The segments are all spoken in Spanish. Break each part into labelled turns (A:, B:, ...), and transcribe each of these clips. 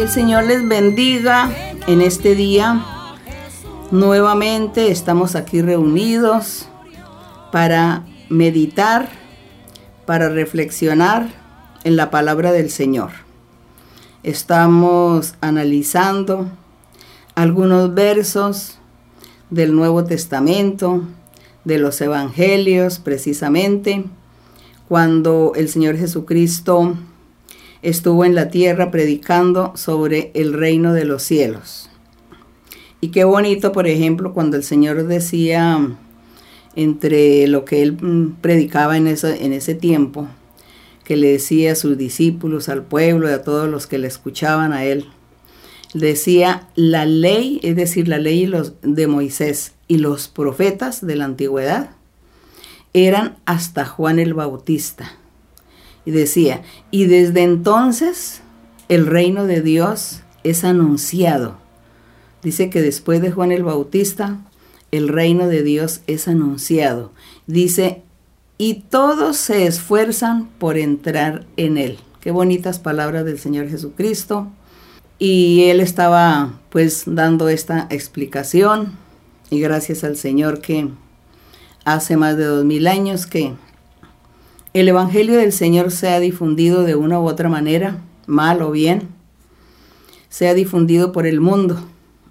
A: El Señor les bendiga en este día. Nuevamente estamos aquí reunidos para meditar, para reflexionar en la palabra del Señor. Estamos analizando algunos versos del Nuevo Testamento, de los Evangelios precisamente, cuando el Señor Jesucristo estuvo en la tierra predicando sobre el reino de los cielos. Y qué bonito, por ejemplo, cuando el Señor decía entre lo que él mm, predicaba en, en ese tiempo, que le decía a sus discípulos, al pueblo y a todos los que le escuchaban a él, decía la ley, es decir, la ley de Moisés y los profetas de la antigüedad, eran hasta Juan el Bautista. Y decía, y desde entonces el reino de Dios es anunciado. Dice que después de Juan el Bautista, el reino de Dios es anunciado. Dice, y todos se esfuerzan por entrar en él. Qué bonitas palabras del Señor Jesucristo. Y él estaba pues dando esta explicación y gracias al Señor que hace más de dos mil años que el Evangelio del Señor se ha difundido de una u otra manera, mal o bien, se ha difundido por el mundo.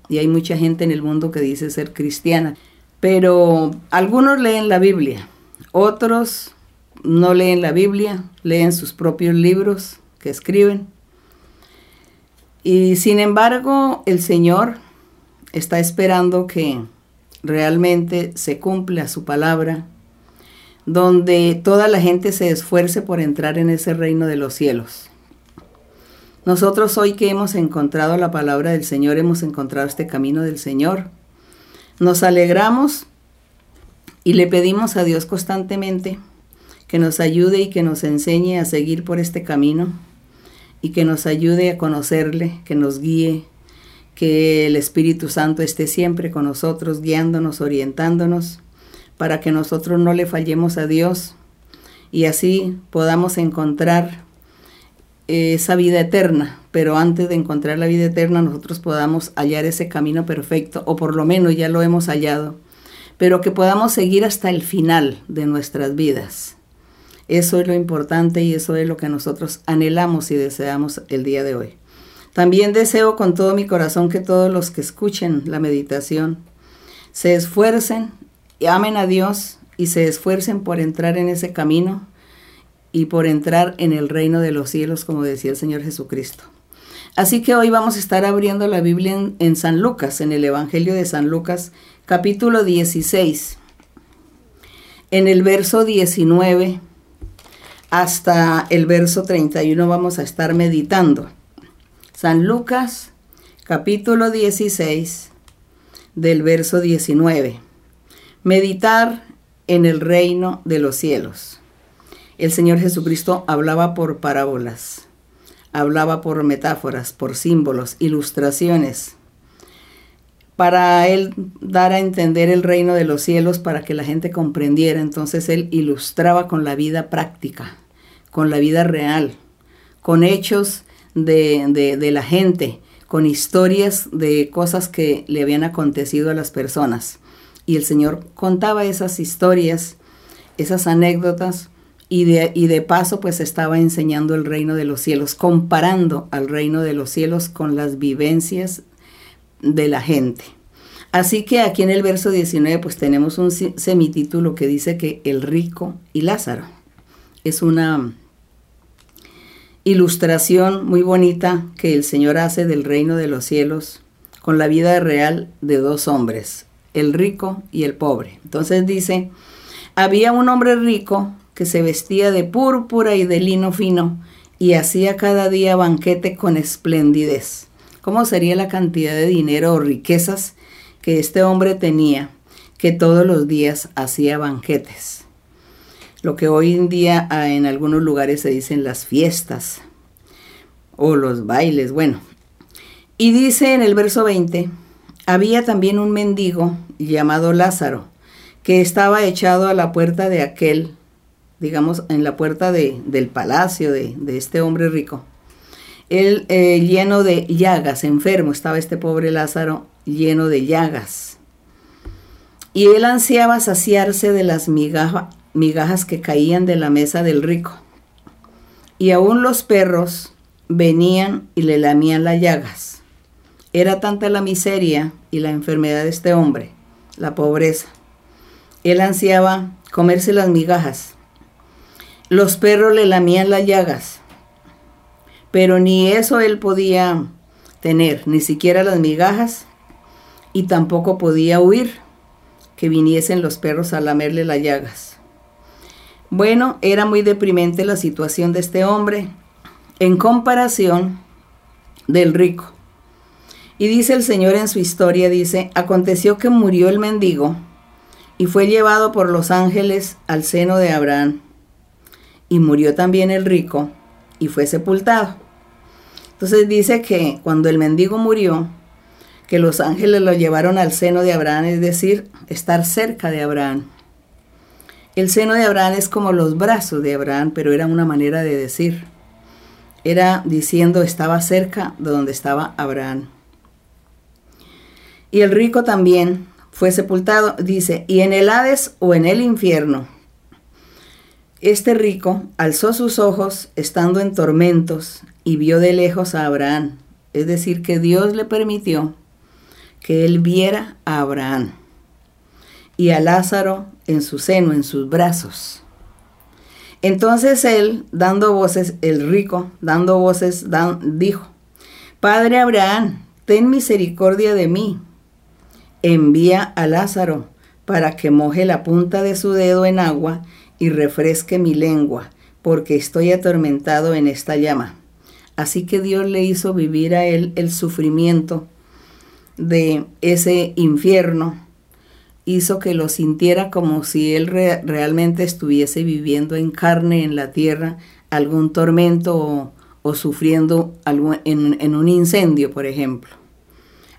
A: Y hay mucha gente en el mundo que dice ser cristiana. Pero algunos leen la Biblia, otros no leen la Biblia, leen sus propios libros que escriben. Y sin embargo, el Señor está esperando que realmente se cumpla su palabra donde toda la gente se esfuerce por entrar en ese reino de los cielos. Nosotros hoy que hemos encontrado la palabra del Señor, hemos encontrado este camino del Señor, nos alegramos y le pedimos a Dios constantemente que nos ayude y que nos enseñe a seguir por este camino y que nos ayude a conocerle, que nos guíe, que el Espíritu Santo esté siempre con nosotros, guiándonos, orientándonos para que nosotros no le fallemos a Dios y así podamos encontrar esa vida eterna, pero antes de encontrar la vida eterna nosotros podamos hallar ese camino perfecto, o por lo menos ya lo hemos hallado, pero que podamos seguir hasta el final de nuestras vidas. Eso es lo importante y eso es lo que nosotros anhelamos y deseamos el día de hoy. También deseo con todo mi corazón que todos los que escuchen la meditación se esfuercen amen a Dios y se esfuercen por entrar en ese camino y por entrar en el reino de los cielos, como decía el Señor Jesucristo. Así que hoy vamos a estar abriendo la Biblia en, San Lucas, en el Evangelio de San Lucas, capítulo 16. En el verso 19 hasta el verso 31 vamos a estar meditando. San Lucas, capítulo 16, del verso 19 meditar en el reino de los cielos. El Señor Jesucristo hablaba por parábolas, hablaba por metáforas, por símbolos, ilustraciones, para Él dar a entender el reino de los cielos para que la gente comprendiera. Entonces Él ilustraba con la vida práctica, con la vida real, con hechos de, de la gente, con historias de cosas que le habían acontecido a las personas y el Señor contaba esas historias, esas anécdotas, y de, y de paso pues estaba enseñando el reino de los cielos, comparando al reino de los cielos con las vivencias de la gente. Así que aquí en el verso 19 pues tenemos un semitítulo que dice que el rico y Lázaro. Es una ilustración muy bonita que el Señor hace del reino de los cielos con la vida real de dos hombres, el rico y el pobre. Entonces dice, había un hombre rico que se vestía de púrpura y de lino fino y hacía cada día banquete con esplendidez. ¿Cómo sería la cantidad de dinero o riquezas que este hombre tenía que todos los días hacía banquetes? Lo que hoy en día ah, en algunos lugares se dicen las fiestas o los bailes, bueno. Y dice en el verso 20, había también un mendigo llamado Lázaro, que estaba echado a la puerta de aquel, digamos, en la puerta de, del palacio de, de este hombre rico. él eh, lleno de llagas, enfermo, estaba este pobre Lázaro lleno de llagas. Y él ansiaba saciarse de las migajas que caían de la mesa del rico. Y aún los perros venían y le lamían las llagas. Era tanta la miseria y la enfermedad de este hombre, la pobreza. Él ansiaba comerse las migajas. Los perros le lamían las llagas. Pero ni eso él podía tener, ni siquiera las migajas, y tampoco podía huir que viniesen los perros a lamerle las llagas. Bueno, era muy deprimente la situación de este hombre en comparación del rico. Y dice el Señor en su historia, dice, aconteció que murió el mendigo y fue llevado por los ángeles al seno de Abraham. Y murió también el rico y fue sepultado. Entonces dice que cuando el mendigo murió, que los ángeles lo llevaron al seno de Abraham, es decir, estar cerca de Abraham. El seno de Abraham es como los brazos de Abraham, pero era una manera de decir. Era diciendo estaba cerca de donde estaba Abraham. Y el rico también fue sepultado, dice, y en el Hades o en el infierno este rico alzó sus ojos estando en tormentos y vio de lejos a Abraham. Es decir, que Dios le permitió que él viera a Abraham y a Lázaro en su seno, en sus brazos. Entonces él, dando voces, el rico, dando voces, dijo, Padre Abraham, ten misericordia de mí. Envía a Lázaro para que moje la punta de su dedo en agua y refresque mi lengua, porque estoy atormentado en esta llama. Así que Dios le hizo vivir a él el sufrimiento de ese infierno, hizo que lo sintiera como si él realmente estuviese viviendo en carne en la tierra algún tormento o, sufriendo en un incendio, por ejemplo.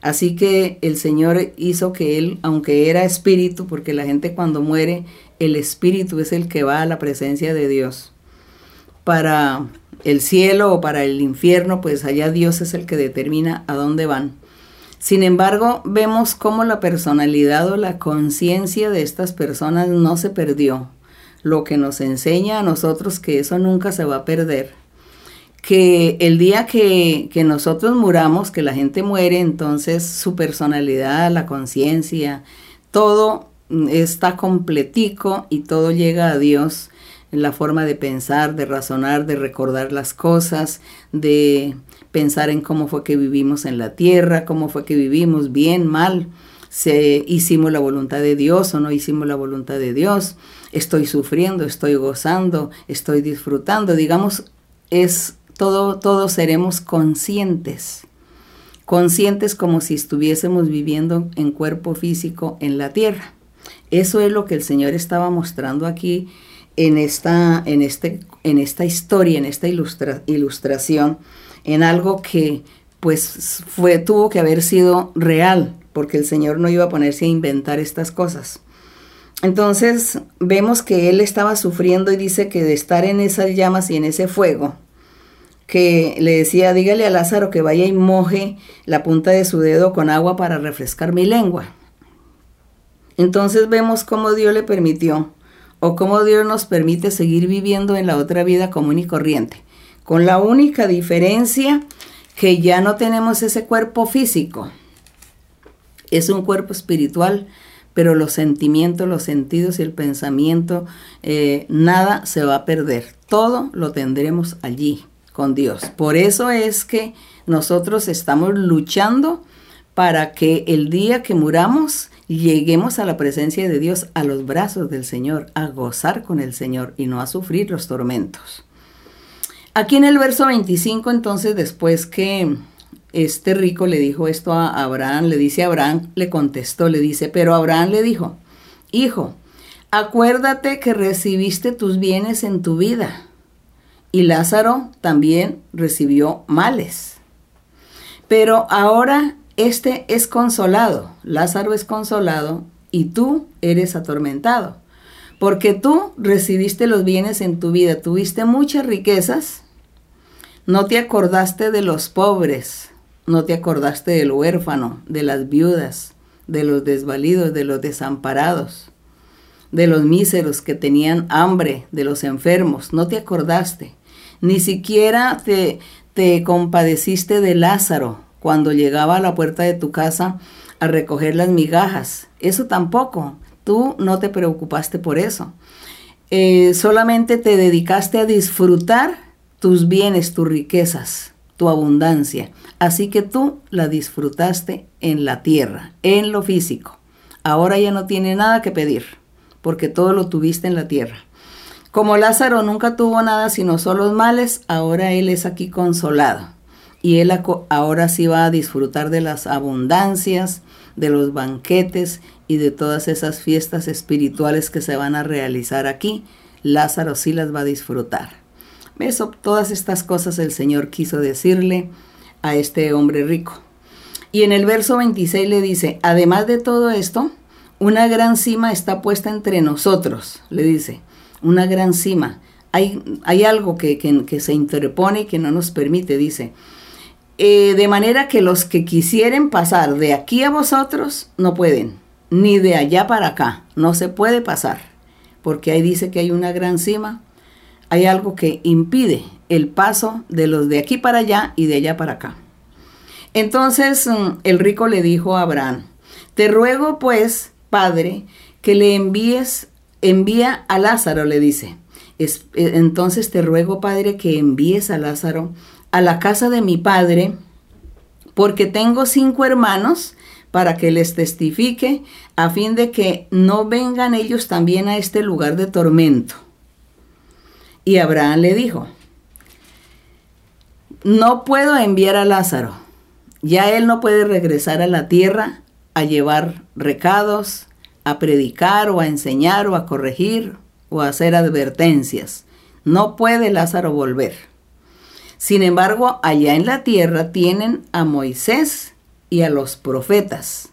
A: Así que el Señor hizo que él, aunque era espíritu, porque la gente cuando muere, el espíritu es el que va a la presencia de Dios. Para el cielo o para el infierno, pues allá Dios es el que determina a dónde van. Sin embargo, vemos cómo la personalidad o la conciencia de estas personas no se perdió, lo que nos enseña a nosotros que eso nunca se va a perder que el día que, nosotros muramos, que la gente muere, entonces su personalidad, la conciencia, todo está completico y todo llega a Dios en la forma de pensar, de razonar, de recordar las cosas, de pensar en cómo fue que vivimos en la tierra, cómo fue que vivimos, bien, mal, si hicimos la voluntad de Dios o no hicimos la voluntad de Dios, estoy sufriendo, estoy gozando, estoy disfrutando, digamos, es todos seremos conscientes, conscientes como si estuviésemos viviendo en cuerpo físico en la tierra. Eso es lo que el Señor estaba mostrando aquí en esta, en este, en esta historia, en esta ilustración, en algo que pues fue, tuvo que haber sido real, porque el Señor no iba a ponerse a inventar estas cosas. Entonces vemos que él estaba sufriendo y dice que de estar en esas llamas y en ese fuego, que le decía, dígale a Lázaro que vaya y moje la punta de su dedo con agua para refrescar mi lengua. Entonces vemos cómo Dios le permitió o cómo Dios nos permite seguir viviendo en la otra vida común y corriente, con la única diferencia que ya no tenemos ese cuerpo físico, es un cuerpo espiritual, pero los sentimientos, los sentidos y el pensamiento, eh, nada se va a perder, todo lo tendremos allí Dios. Por eso es que nosotros estamos luchando para que el día que muramos lleguemos a la presencia de Dios, a los brazos del Señor, a gozar con el Señor y no a sufrir los tormentos. Aquí en el verso 25, entonces, después que este rico le dijo esto a Abraham, le dice Abraham, le contestó, le dice, pero Abraham le dijo, hijo, acuérdate que recibiste tus bienes en tu vida y Lázaro también recibió males. Pero ahora este es consolado, Lázaro es consolado y tú eres atormentado, porque tú recibiste los bienes en tu vida, tuviste muchas riquezas, No te acordaste de los pobres, no te acordaste del huérfano, de las viudas, de los desvalidos, de los desamparados, de los míseros que tenían hambre, de los enfermos, no te acordaste. Ni siquiera te, te compadeciste de Lázaro cuando llegaba a la puerta de tu casa a recoger las migajas. Eso tampoco. Tú no te preocupaste por eso. Eh, solamente te dedicaste a disfrutar tus bienes, tus riquezas, tu abundancia. Así que tú la disfrutaste en la tierra, en lo físico. Ahora ya no tiene nada que pedir, porque todo lo tuviste en la tierra. Como Lázaro nunca tuvo nada sino solo males, ahora él es aquí consolado. Y él ahora sí va a disfrutar de las abundancias, de los banquetes y de todas esas fiestas espirituales que se van a realizar aquí. Lázaro sí las va a disfrutar. Eso, todas estas cosas el Señor quiso decirle a este hombre rico. Y en el verso 26 le dice, además de todo esto, una gran cima está puesta entre nosotros, le dice, una gran cima. Hay, hay algo que, que, se interpone y que no nos permite, dice. Eh, de manera que los que quisieren pasar de aquí a vosotros no pueden, ni de allá para acá, no se puede pasar, porque ahí dice que hay una gran cima hay algo que impide el paso de los de aquí para allá y de allá para acá. Entonces mm, el rico le dijo a Abraham, te ruego pues, padre, que le envíes, envía a Lázaro, le dice. Eh, entonces te ruego, padre, que envíes a Lázaro a la casa de mi padre, porque tengo cinco hermanos para que les testifique, a fin de que no vengan ellos también a este lugar de tormento. Y Abraham le dijo, no puedo enviar a Lázaro, ya él no puede regresar a la tierra a llevar recados, a predicar o a enseñar o a corregir o a hacer advertencias. No puede Lázaro volver. Sin embargo, allá en la tierra tienen a Moisés y a los profetas.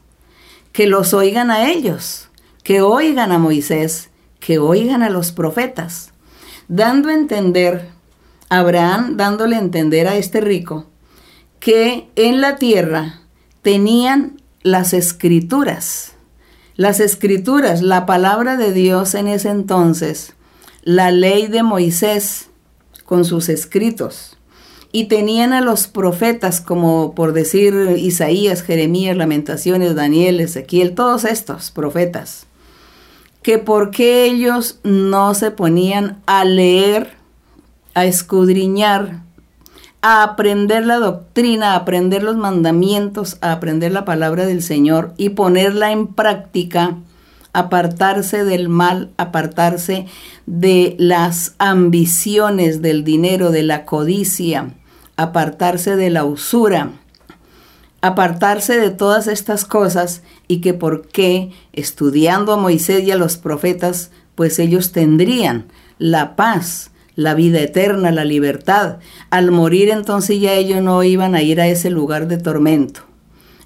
A: Que los oigan a ellos, que oigan a Moisés, que oigan a los profetas dando a entender, Abraham dándole a entender a este rico, que en la tierra tenían las escrituras. Las escrituras, la palabra de Dios en ese entonces, la ley de Moisés con sus escritos. Y tenían a los profetas como por decir Isaías, Jeremías, Lamentaciones, Daniel, Ezequiel, todos estos profetas que por qué ellos no se ponían a leer, a escudriñar, a aprender la doctrina, a aprender los mandamientos, a aprender la palabra del Señor y ponerla en práctica, apartarse del mal, apartarse de las ambiciones del dinero, de la codicia, apartarse de la usura, apartarse de todas estas cosas y que por qué estudiando a Moisés y a los profetas, pues ellos tendrían la paz, la vida eterna, la libertad. Al morir entonces ya ellos no iban a ir a ese lugar de tormento.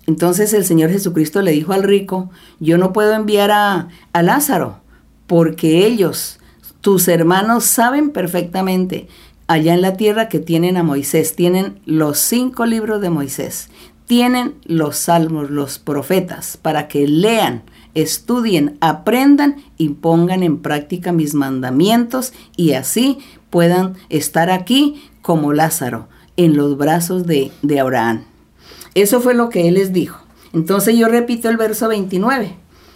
A: Entonces el Señor Jesucristo le dijo al rico, yo no puedo enviar a, a Lázaro, porque ellos, tus hermanos, saben perfectamente allá en la tierra que tienen a Moisés, tienen los cinco libros de Moisés, tienen los salmos, los profetas, para que lean, estudien, aprendan y pongan en práctica mis mandamientos y así puedan estar aquí como Lázaro, en los brazos de, de Abraham. Eso fue lo que él les dijo. Entonces yo repito el verso 29.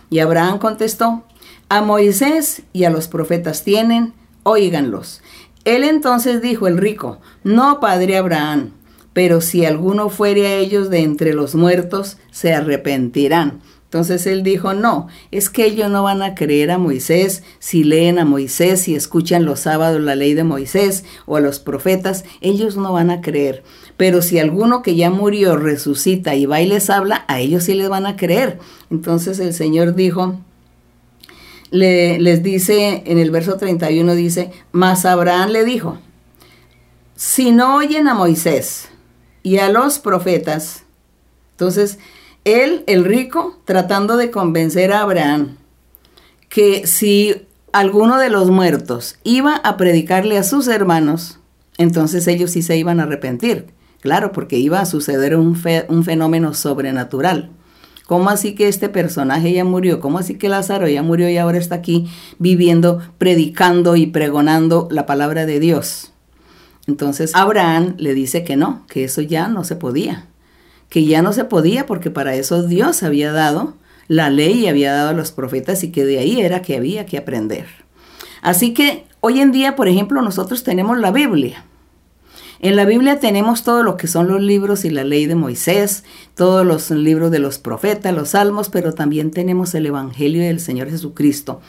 A: Y Abraham contestó, a Moisés y a los profetas tienen, óiganlos. Él entonces dijo el rico, no, padre Abraham, pero si alguno fuere a ellos de entre los muertos, se arrepentirán. Entonces él dijo, no, es que ellos no van a creer a Moisés si leen a Moisés, si escuchan los sábados la ley de Moisés o a los profetas, ellos no van a creer. Pero si alguno que ya murió resucita y va y les habla, a ellos sí les van a creer. Entonces el Señor dijo, le, les dice en el verso 31, dice, mas Abraham le dijo, si no oyen a Moisés, y a los profetas. Entonces, él, el rico, tratando de convencer a Abraham que si alguno de los muertos iba a predicarle a sus hermanos, entonces ellos sí se iban a arrepentir. Claro, porque iba a suceder un, fenómeno sobrenatural. ¿Cómo así que este personaje ya murió? ¿Cómo así que Lázaro ya murió y ahora está aquí viviendo, predicando y pregonando la palabra de Dios? Entonces Abraham le dice que no, que eso ya no se podía, que ya no se podía porque para eso Dios había dado la ley y había dado a los profetas y que de ahí era que había que aprender. Así que hoy en día, por ejemplo, nosotros tenemos la Biblia. En la Biblia tenemos todo lo que son los libros y la ley de Moisés, todos los libros de los profetas, los salmos, pero también tenemos el Evangelio del Señor Jesucristo.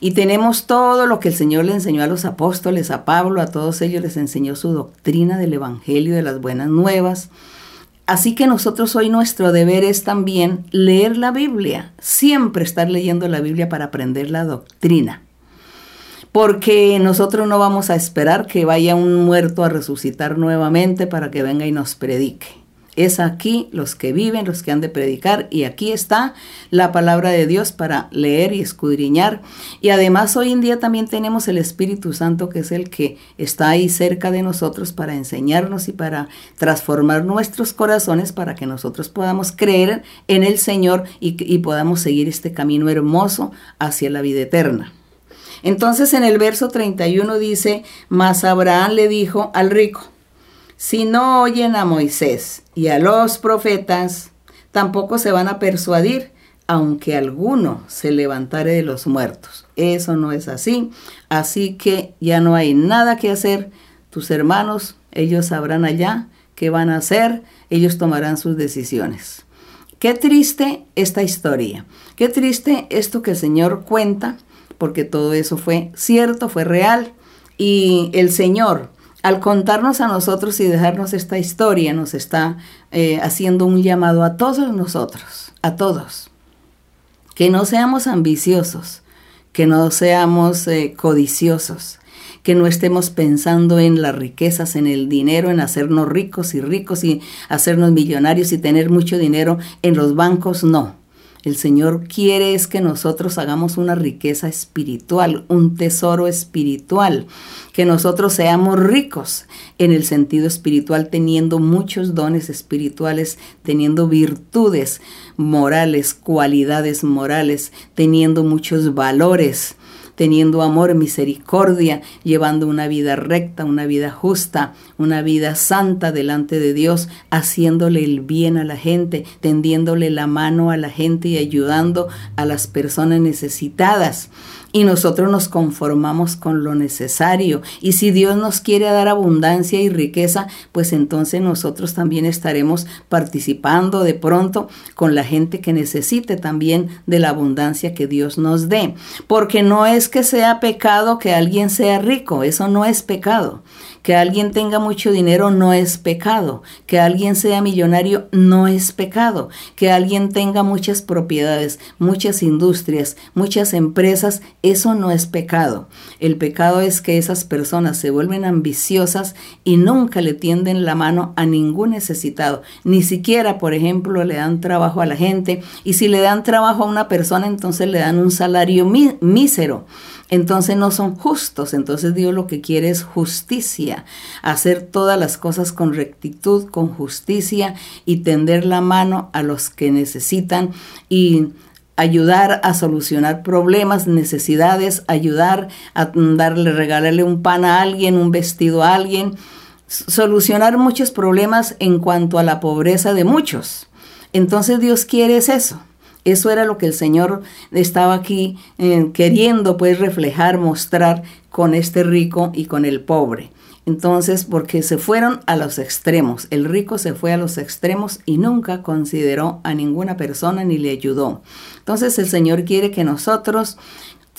A: Y tenemos todo lo que el Señor le enseñó a los apóstoles, a Pablo, a todos ellos les enseñó su doctrina del Evangelio, de las buenas nuevas. Así que nosotros hoy nuestro deber es también leer la Biblia, siempre estar leyendo la Biblia para aprender la doctrina porque nosotros no vamos a esperar que vaya un muerto a resucitar nuevamente para que venga y nos predique. Es aquí los que viven, los que han de predicar, y aquí está la palabra de Dios para leer y escudriñar. Y además hoy en día también tenemos el Espíritu Santo, que es el que está ahí cerca de nosotros para enseñarnos y para transformar nuestros corazones para que nosotros podamos creer en el Señor y, y podamos seguir este camino hermoso hacia la vida eterna. Entonces en el verso 31 dice, mas Abraham le dijo al rico, si no oyen a Moisés y a los profetas, tampoco se van a persuadir, aunque alguno se levantare de los muertos. Eso no es así, así que ya no hay nada que hacer. Tus hermanos, ellos sabrán allá qué van a hacer, ellos tomarán sus decisiones. Qué triste esta historia, qué triste esto que el Señor cuenta porque todo eso fue cierto, fue real. Y el Señor, al contarnos a nosotros y dejarnos esta historia, nos está eh, haciendo un llamado a todos nosotros, a todos. Que no seamos ambiciosos, que no seamos eh, codiciosos, que no estemos pensando en las riquezas, en el dinero, en hacernos ricos y ricos y hacernos millonarios y tener mucho dinero en los bancos, no. El Señor quiere es que nosotros hagamos una riqueza espiritual, un tesoro espiritual, que nosotros seamos ricos en el sentido espiritual, teniendo muchos dones espirituales, teniendo virtudes morales, cualidades morales, teniendo muchos valores teniendo amor, misericordia, llevando una vida recta, una vida justa, una vida santa delante de Dios, haciéndole el bien a la gente, tendiéndole la mano a la gente y ayudando a las personas necesitadas y nosotros nos conformamos con lo necesario. Y si Dios nos quiere dar abundancia y riqueza, pues entonces nosotros también estaremos participando de pronto con la gente que necesite también de la abundancia que Dios nos dé. Porque no es que sea pecado que alguien sea rico, eso no es pecado. Que alguien tenga mucho dinero no es pecado. Que alguien sea millonario no es pecado. Que alguien tenga muchas propiedades, muchas industrias, muchas empresas, eso no es pecado. El pecado es que esas personas se vuelven ambiciosas y nunca le tienden la mano a ningún necesitado. Ni siquiera, por ejemplo, le dan trabajo a la gente. Y si le dan trabajo a una persona, entonces le dan un salario mísero entonces no son justos. Entonces Dios lo que quiere es justicia, hacer todas las cosas con rectitud, con justicia y tender la mano a los que necesitan y ayudar a solucionar problemas, necesidades, ayudar a darle, regalarle un pan a alguien, un vestido a alguien, solucionar muchos problemas en cuanto a la pobreza de muchos. Entonces Dios quiere es eso eso era lo que el Señor estaba aquí eh, queriendo pues reflejar, mostrar con este rico y con el pobre. Entonces, porque se fueron a los extremos. El rico se fue a los extremos y nunca consideró a ninguna persona ni le ayudó. Entonces, el Señor quiere que nosotros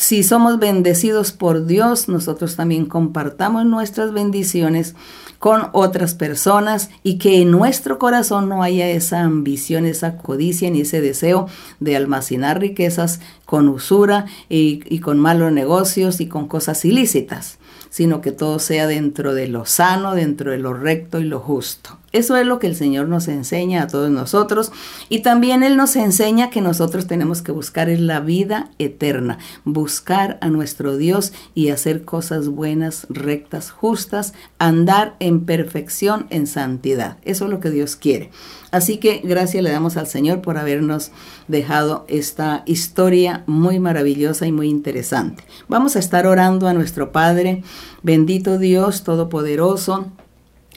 A: si somos bendecidos por Dios, nosotros también compartamos nuestras bendiciones con otras personas y que en nuestro corazón no haya esa ambición, esa codicia ni ese deseo de almacenar riquezas con usura y, y con malos negocios y con cosas ilícitas sino que todo sea dentro de lo sano, dentro de lo recto y lo justo. Eso es lo que el Señor nos enseña a todos nosotros y también Él nos enseña que nosotros tenemos que buscar la vida eterna, buscar a nuestro Dios y hacer cosas buenas, rectas, justas, andar en perfección, en santidad. Eso es lo que Dios quiere. Así que gracias le damos al Señor por habernos dejado esta historia muy maravillosa y muy interesante. Vamos a estar orando a nuestro Padre, bendito Dios Todopoderoso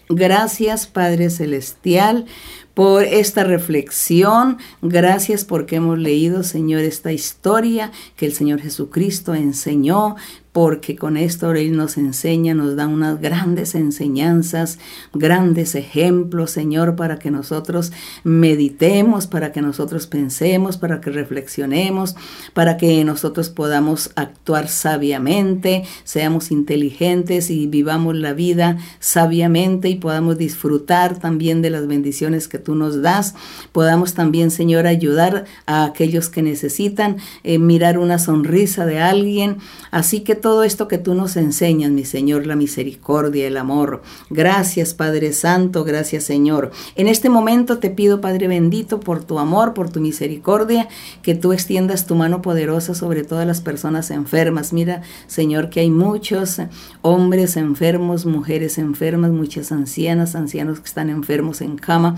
A: Gracias Padre Celestial por esta reflexión. Gracias porque hemos leído, Señor, esta historia que el Señor Jesucristo enseñó porque con esto Él nos enseña, nos da unas grandes enseñanzas, grandes ejemplos, Señor, para que nosotros meditemos, para que nosotros pensemos, para que reflexionemos, para que nosotros podamos actuar sabiamente, seamos inteligentes y vivamos la vida sabiamente y podamos disfrutar también de las bendiciones que tú nos das, podamos también, Señor, ayudar a aquellos que necesitan, eh, mirar una sonrisa de alguien, así que todo esto que tú nos enseñas, mi Señor, la misericordia, el amor. Gracias, Padre Santo, gracias, Señor. En este momento te pido, Padre bendito, por tu amor, por tu misericordia, que tú extiendas tu mano poderosa sobre todas las personas enfermas. Mira, Señor, que hay muchos hombres enfermos, mujeres enfermas, muchas ancianas, ancianos que están enfermos en cama.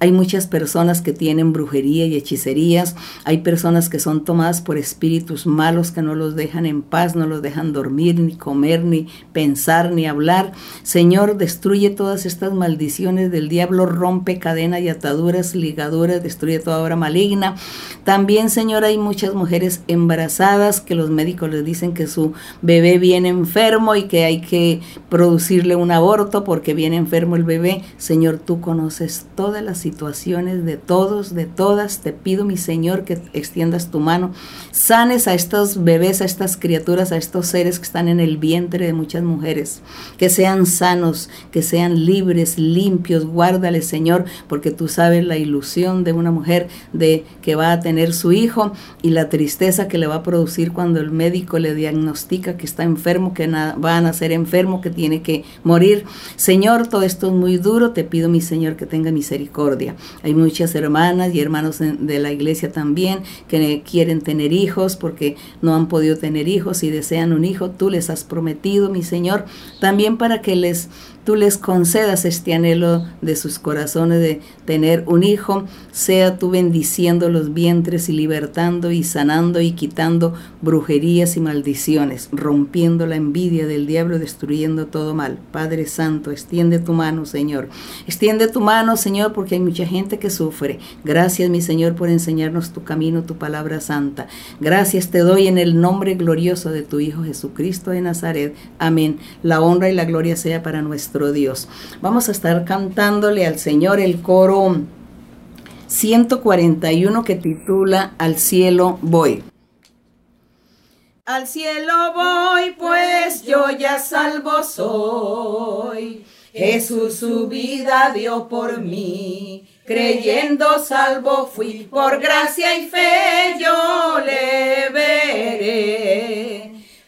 A: Hay muchas personas que tienen brujería y hechicerías. Hay personas que son tomadas por espíritus malos que no los dejan en paz, no los dejan dormir, ni comer, ni pensar, ni hablar. Señor, destruye todas estas maldiciones del diablo, rompe cadenas y ataduras, ligaduras, destruye toda obra maligna. También, Señor, hay muchas mujeres embarazadas que los médicos les dicen que su bebé viene enfermo y que hay que producirle un aborto porque viene enfermo el bebé. Señor, tú conoces todas las situaciones de todos, de todas. Te pido, mi Señor, que extiendas tu mano, sanes a estos bebés, a estas criaturas, a estos seres que están en el vientre de muchas mujeres, que sean sanos, que sean libres, limpios, guárdales Señor, porque tú sabes la ilusión de una mujer de que va a tener su hijo y la tristeza que le va a producir cuando el médico le diagnostica que está enfermo, que va a nacer enfermo, que tiene que morir. Señor, todo esto es muy duro, te pido mi Señor que tenga misericordia. Hay muchas hermanas y hermanos de la iglesia también que quieren tener hijos porque no han podido tener hijos y desean un hijo, tú les has prometido, mi Señor, también para que les tú les concedas este anhelo de sus corazones de tener un hijo, sea tú bendiciendo los vientres y libertando y sanando y quitando brujerías y maldiciones, rompiendo la envidia del diablo, destruyendo todo mal. Padre Santo, extiende tu mano, Señor. Extiende tu mano, Señor, porque hay mucha gente que sufre. Gracias, mi Señor, por enseñarnos tu camino, tu palabra santa. Gracias te doy en el nombre glorioso de tu Hijo Jesucristo de Nazaret. Amén. La honra y la gloria sea para nuestro Dios. Vamos a estar cantándole al Señor el coro 141 que titula Al cielo voy. Al cielo voy, pues yo ya salvo soy. Jesús su vida dio por mí, creyendo salvo fui, por gracia y fe yo le veré.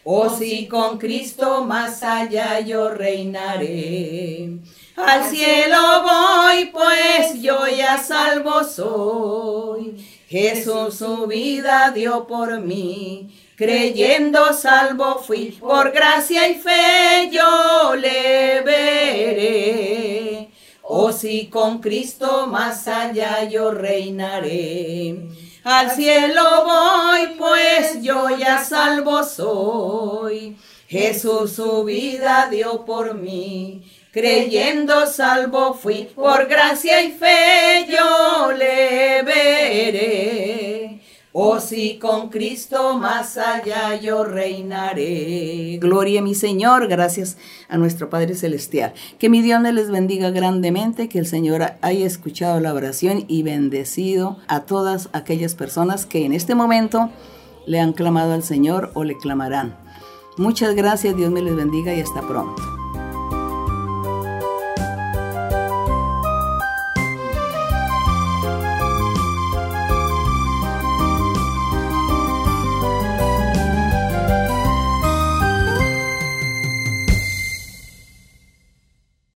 A: Oh, si con Cristo más allá yo reinaré. Al cielo voy, pues yo ya salvo soy. Jesús su vida dio por mí. Creyendo salvo fui, por gracia y fe yo le veré. Oh, si con Cristo más allá yo reinaré. Al cielo voy, pues yo ya salvo soy. Jesús su vida dio por mí. Creyendo salvo fui, por gracia y fe yo le veré. Oh, si con Cristo más allá yo reinaré. Gloria a mi Señor, gracias a nuestro Padre Celestial. Que mi Dios les bendiga grandemente, que el Señor haya escuchado la oración y bendecido a todas aquellas personas que en este momento le han clamado al Señor o le clamarán. Muchas gracias, Dios me les bendiga y hasta pronto.